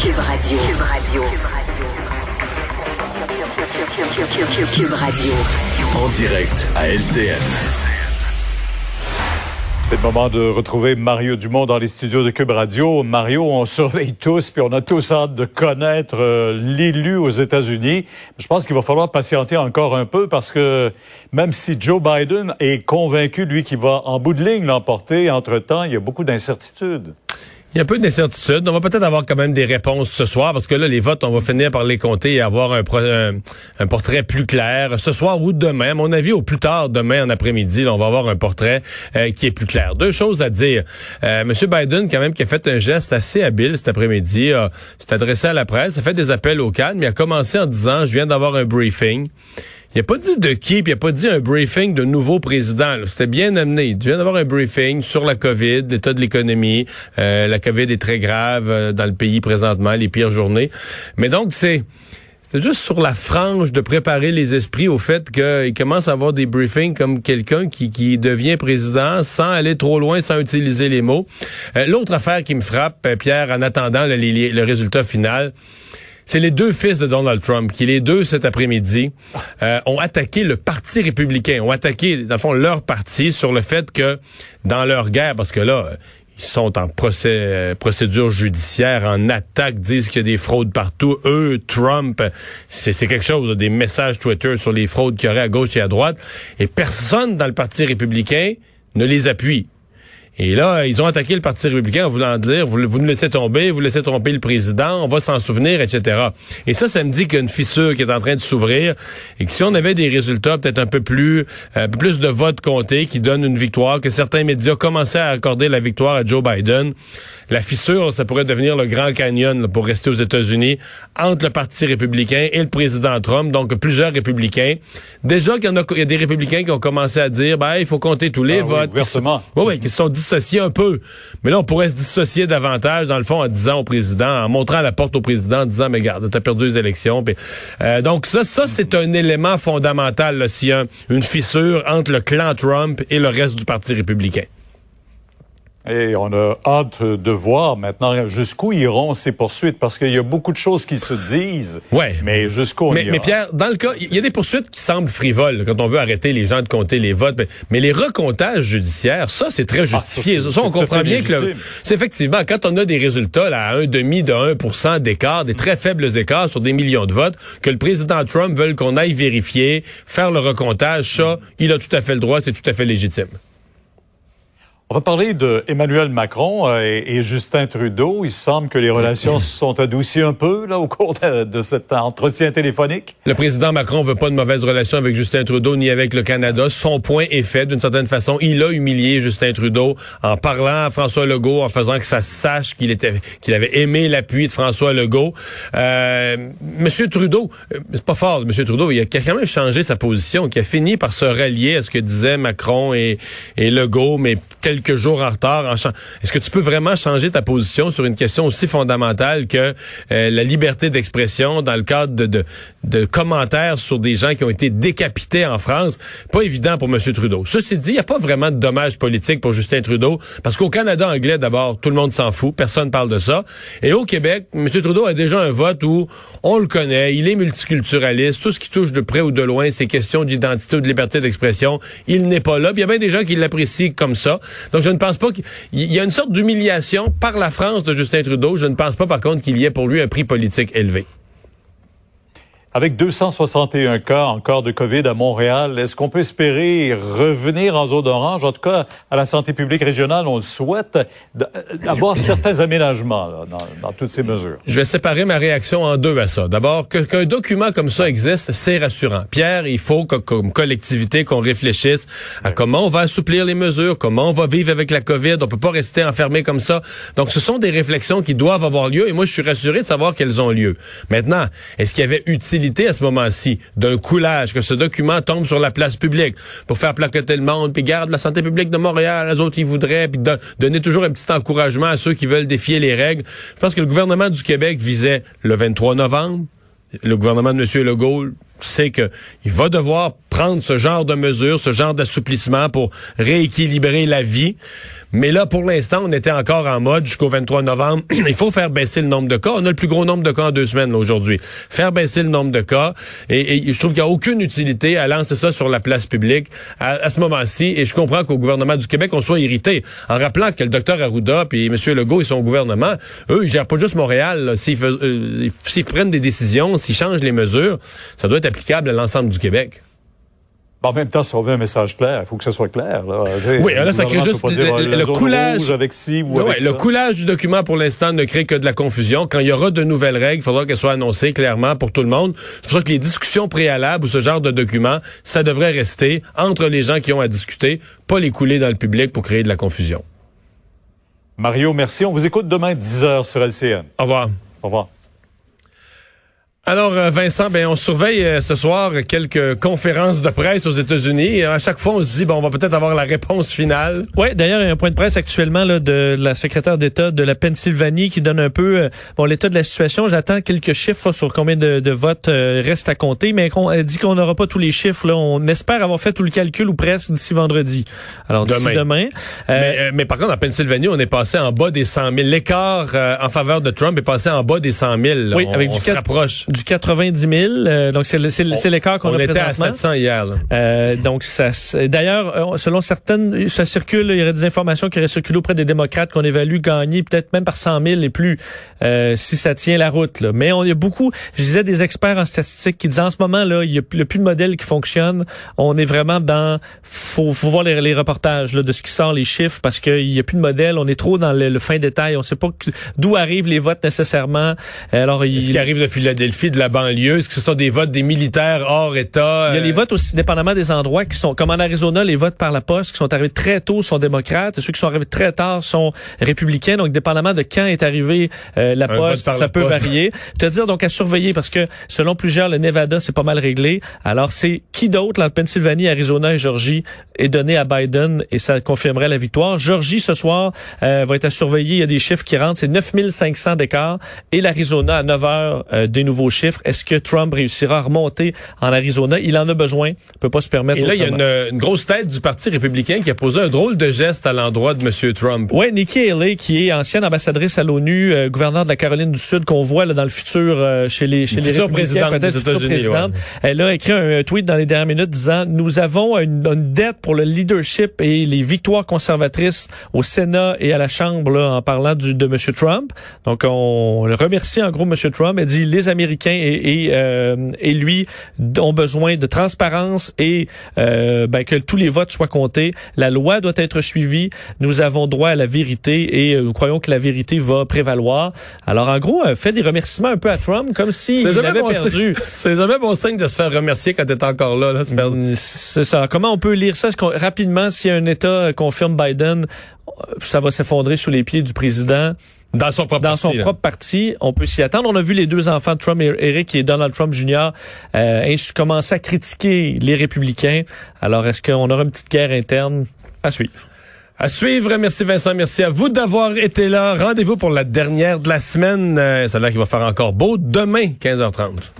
Cube Radio. Cube Radio. Cube Radio. En direct à LCN. C'est le moment de retrouver Mario Dumont dans les studios de Cube Radio. Mario, on surveille tous, puis on a tous hâte de connaître euh, l'élu aux États-Unis. Je pense qu'il va falloir patienter encore un peu parce que même si Joe Biden est convaincu, lui, qu'il va en bout de ligne l'emporter, entre-temps, il y a beaucoup d'incertitudes. Il y a un peu d'incertitude. On va peut-être avoir quand même des réponses ce soir parce que là, les votes, on va finir par les compter et avoir un, un, portrait plus clair ce soir ou demain. À mon avis, au plus tard, demain en après-midi, on va avoir un portrait euh, qui est plus clair. Deux choses à dire. Euh, Monsieur Biden, quand même, qui a fait un geste assez habile cet après-midi, s'est adressé à la presse, a fait des appels au calme, mais a commencé en disant, je viens d'avoir un briefing. Il a pas dit de qui, puis il a pas dit un briefing de nouveau président. C'était bien amené. Il vient d'avoir un briefing sur la COVID, l'état de l'économie. Euh, la COVID est très grave euh, dans le pays présentement, les pires journées. Mais donc, c'est... C'est juste sur la frange de préparer les esprits au fait qu'il commence à avoir des briefings comme quelqu'un qui, qui devient président sans aller trop loin, sans utiliser les mots. Euh, l'autre affaire qui me frappe, Pierre, en attendant le résultat final, c'est les deux fils de Donald Trump qui, les deux cet après-midi, euh, ont attaqué le Parti républicain, ont attaqué, dans le fond, leur parti sur le fait que dans leur guerre, parce que là, ils sont en euh, procédure judiciaire, en attaque, disent qu'il y a des fraudes partout. Eux, Trump, c'est quelque chose, des messages Twitter sur les fraudes qu'il y aurait à gauche et à droite. Et personne dans le Parti républicain ne les appuie. Et là, ils ont attaqué le Parti républicain en voulant dire, vous, vous nous laissez tomber, vous laissez tromper le président, on va s'en souvenir, etc. Et ça, ça me dit qu'il y a une fissure qui est en train de s'ouvrir et que si on avait des résultats peut-être un peu plus, un peu plus de votes comptés qui donnent une victoire, que certains médias commençaient à accorder la victoire à Joe Biden, la fissure, ça pourrait devenir le Grand Canyon pour rester aux États-Unis entre le Parti républicain et le président Trump, donc plusieurs républicains. Déjà qu'il y, en a, il y a des républicains qui ont commencé à dire, ben, il faut compter tous les ah votes. Oui, oui, oui, qui se sont un peu. Mais là, on pourrait se dissocier davantage, dans le fond, en disant au président, en montrant la porte au président, en disant, mais garde, t'as perdu les élections. euh, donc ça, ça c'est un élément fondamental, s'il une fissure entre le clan Trump et le reste du Parti républicain. Et on a hâte de voir maintenant jusqu'où iront ces poursuites, parce qu'il y a beaucoup de choses qui se disent. Ouais. Mais jusqu'où mais, mais Pierre, dans le cas, il y a des poursuites qui semblent frivoles quand on veut arrêter les gens de compter les votes. Mais, les recomptages judiciaires, ça, c'est très ah, justifié. ça, on comprend bien que c'est effectivement quand on a des résultats là, à un demi de 1% d'écart, des très faibles écarts sur des millions de votes, que le président Trump veut qu'on aille vérifier, faire le recomptage, ça, il a tout à fait le droit, c'est tout à fait légitime. On va parler de Emmanuel Macron euh, et, Justin Trudeau. Il semble que les relations se sont adoucies un peu là au cours de, cet entretien téléphonique. Le président Macron veut pas de mauvaise relation avec Justin Trudeau ni avec le Canada. Son point est fait d'une certaine façon. Il a humilié Justin Trudeau en parlant à François Legault, en faisant que ça sache qu'il était qu'il avait aimé l'appui de François Legault. Euh, Monsieur Trudeau, euh, c'est pas fort, Monsieur Trudeau, il a quand même changé sa position, qui a fini par se rallier à ce que disaient Macron et, et Legault, mais quelques jours en retard. Est-ce que tu peux vraiment changer ta position sur une question aussi fondamentale que euh, la liberté d'expression dans le cadre de, commentaires sur des gens qui ont été décapités en France? Pas évident pour M. Trudeau. Ceci dit, il n'y a pas vraiment de dommages politiques pour Justin Trudeau, parce qu'au Canada anglais, d'abord, tout le monde s'en fout, personne parle de ça. Et au Québec, M. Trudeau a déjà un vote où on le connaît, il est multiculturaliste, tout ce qui touche de près ou de loin ces questions d'identité ou de liberté d'expression, il n'est pas là. il y a bien des gens qui l'apprécient comme ça. Donc, je ne pense pas qu'il y a une sorte d'humiliation par la France de Justin Trudeau. Je ne pense pas, par contre, qu'il y ait pour lui un prix politique élevé. Avec 261 cas encore de COVID à Montréal, est-ce qu'on peut espérer revenir en zone orange? En tout cas, à la santé publique régionale, on le souhaite, d'avoir certains aménagements dans, toutes ces mesures. Je vais séparer ma réaction en deux à ça. D'abord, qu'un document comme ça existe, c'est rassurant. Pierre, il faut que, comme collectivité qu'on réfléchisse à comment on va assouplir les mesures, comment on va vivre avec la COVID. On peut pas rester enfermé comme ça. Donc, ce sont des réflexions qui doivent avoir lieu et moi, je suis rassuré de savoir qu'elles ont lieu. Maintenant, est-ce qu'il y avait à ce moment-ci d'un coulage, que ce document tombe sur la place publique pour faire plaqueter le monde, puis garde la santé publique de Montréal, les autres ils voudraient, puis donner toujours un petit encouragement à ceux qui veulent défier les règles. Je pense que le gouvernement du Québec visait le 23 novembre. Le gouvernement de M. Legault sait qu'il va devoir prendre ce genre de mesures, ce genre d'assouplissement pour rééquilibrer la vie. Mais là, pour l'instant, on était encore en mode jusqu'au 23 novembre. Il faut faire baisser le nombre de cas. On a le plus gros nombre de cas en deux semaines aujourd'hui. Faire baisser le nombre de cas. Et, je trouve qu'il n'y a aucune utilité à lancer ça sur la place publique à, ce moment-ci. Et je comprends qu'au gouvernement du Québec, on soit irrité en rappelant que le docteur Arruda puis M. Legault et son gouvernement, eux, ils gèrent pas juste Montréal. Euh, s'ils prennent des décisions, s'ils changent les mesures, ça doit être applicable à l'ensemble du Québec. En même temps, si on veut un message clair, il faut que ce soit clair. Là. Oui, là, ça crée juste le, coulage. Avec ci ou avec le coulage du document pour l'instant ne crée que de la confusion. Quand il y aura de nouvelles règles, il faudra qu'elles soient annoncées clairement pour tout le monde. C'est pour ça que les discussions préalables ou ce genre de documents, ça devrait rester entre les gens qui ont à discuter, pas les couler dans le public pour créer de la confusion. Mario, merci. On vous écoute demain 10h sur LCN. Au revoir. Au revoir. Alors, euh, Vincent, ben, on surveille euh, ce soir quelques conférences de presse aux États-Unis. À chaque fois, on se dit, bon, on va peut-être avoir la réponse finale. Oui, d'ailleurs, il y a un point de presse actuellement là, de la secrétaire d'État de la Pennsylvanie qui donne un peu euh, bon l'état de la situation. J'attends quelques chiffres sur combien de, de votes restent à compter, mais elle dit qu'on n'aura pas tous les chiffres. Là. On espère avoir fait tout le calcul ou presque d'ici vendredi. Alors, d'ici demain. Mais, mais, par contre, en Pennsylvanie, on est passé en bas des 100 000. L'écart en faveur de Trump est passé en bas des 100 000. Oui, avec du se rapproche du 90 000. Euh, donc, c'est l'écart qu'on a On était à 700 hier. Euh, donc, ça, d'ailleurs, euh, selon certaines, ça circule, il y aurait des informations qui auraient circulé auprès des démocrates qu'on évalue gagner peut-être même par 100 000 et plus euh, si ça tient la route. Là. Mais on y a beaucoup, je disais, des experts en statistique qui disent en ce moment, là, il n'y a, plus de modèle qui fonctionne. On est vraiment dans... faut, faut voir les, reportages là, de ce qui sort, les chiffres, parce qu'il n'y a plus de modèle. On est trop dans le, fin détail. On ne sait pas d'où arrivent les votes nécessairement. Alors, il... Ce qui arrive de Philadelphie, de la banlieue est-ce que ce sont des votes des militaires hors État? Il y a les euh, votes aussi, dépendamment des endroits, qui sont, comme en Arizona, les votes par la poste, qui sont arrivés très tôt, sont démocrates. Et ceux qui sont arrivés très tard sont républicains. Donc, dépendamment de quand est arrivé euh, la poste, ça peut varier. Je te dire, donc, à surveiller, parce que selon plusieurs, le Nevada, c'est pas mal réglé. Alors, c'est qui d'autre, la Pennsylvanie, Arizona et Georgie, est donné à Biden et ça confirmerait la victoire. Georgie, ce soir, euh, va être à surveiller. Il y a des chiffres qui rentrent. C'est 9500 d'écart. Et l'Arizona, à 9 heures, des nouveaux chiffres. Est-ce que Trump réussira à remonter en Arizona? Il en a besoin. Il peut pas se permettre. Et là, il y a une, grosse tête du Parti républicain qui a posé un drôle de geste à l'endroit de M. Trump. Oui, Nikki Haley, qui est ancienne ambassadrice à l'ONU, euh, gouverneur de la Caroline du Sud, qu'on voit là, dans le futur euh, chez les chez les républicains, peut-être future présidente. Elle a écrit un, tweet dans les dernières minutes disant nous avons une, dette pour le leadership et les victoires conservatrices au Sénat et à la Chambre là, en parlant du, de M. Trump. Donc on remercie en gros M. Trump. Elle dit les Américains et, et euh, et lui ont besoin de transparence et euh, ben, que tous les votes soient comptés. La loi doit être suivie. Nous avons droit à la vérité et euh, nous croyons que la vérité va prévaloir. Alors en gros, fait des remerciements un peu à Trump comme s'il avait perdu. C'est jamais bon signe de se faire remercier quand t'es encore là. là mm, c'est ça. Comment on peut lire ça? Rapidement si un État confirme Biden, ça va s'effondrer sous les pieds du président? Dans son propre dans parti. Dans son propre parti, on peut s'y attendre. On a vu les deux enfants de Trump, Eric et Donald Trump Jr., euh, commencer à critiquer les républicains. Alors, est-ce qu'on aura une petite guerre interne à suivre? À suivre. Merci Vincent. Merci à vous d'avoir été là. Rendez-vous pour la dernière de la semaine. Euh, a l'air qu'il va faire encore beau. Demain, 15h30.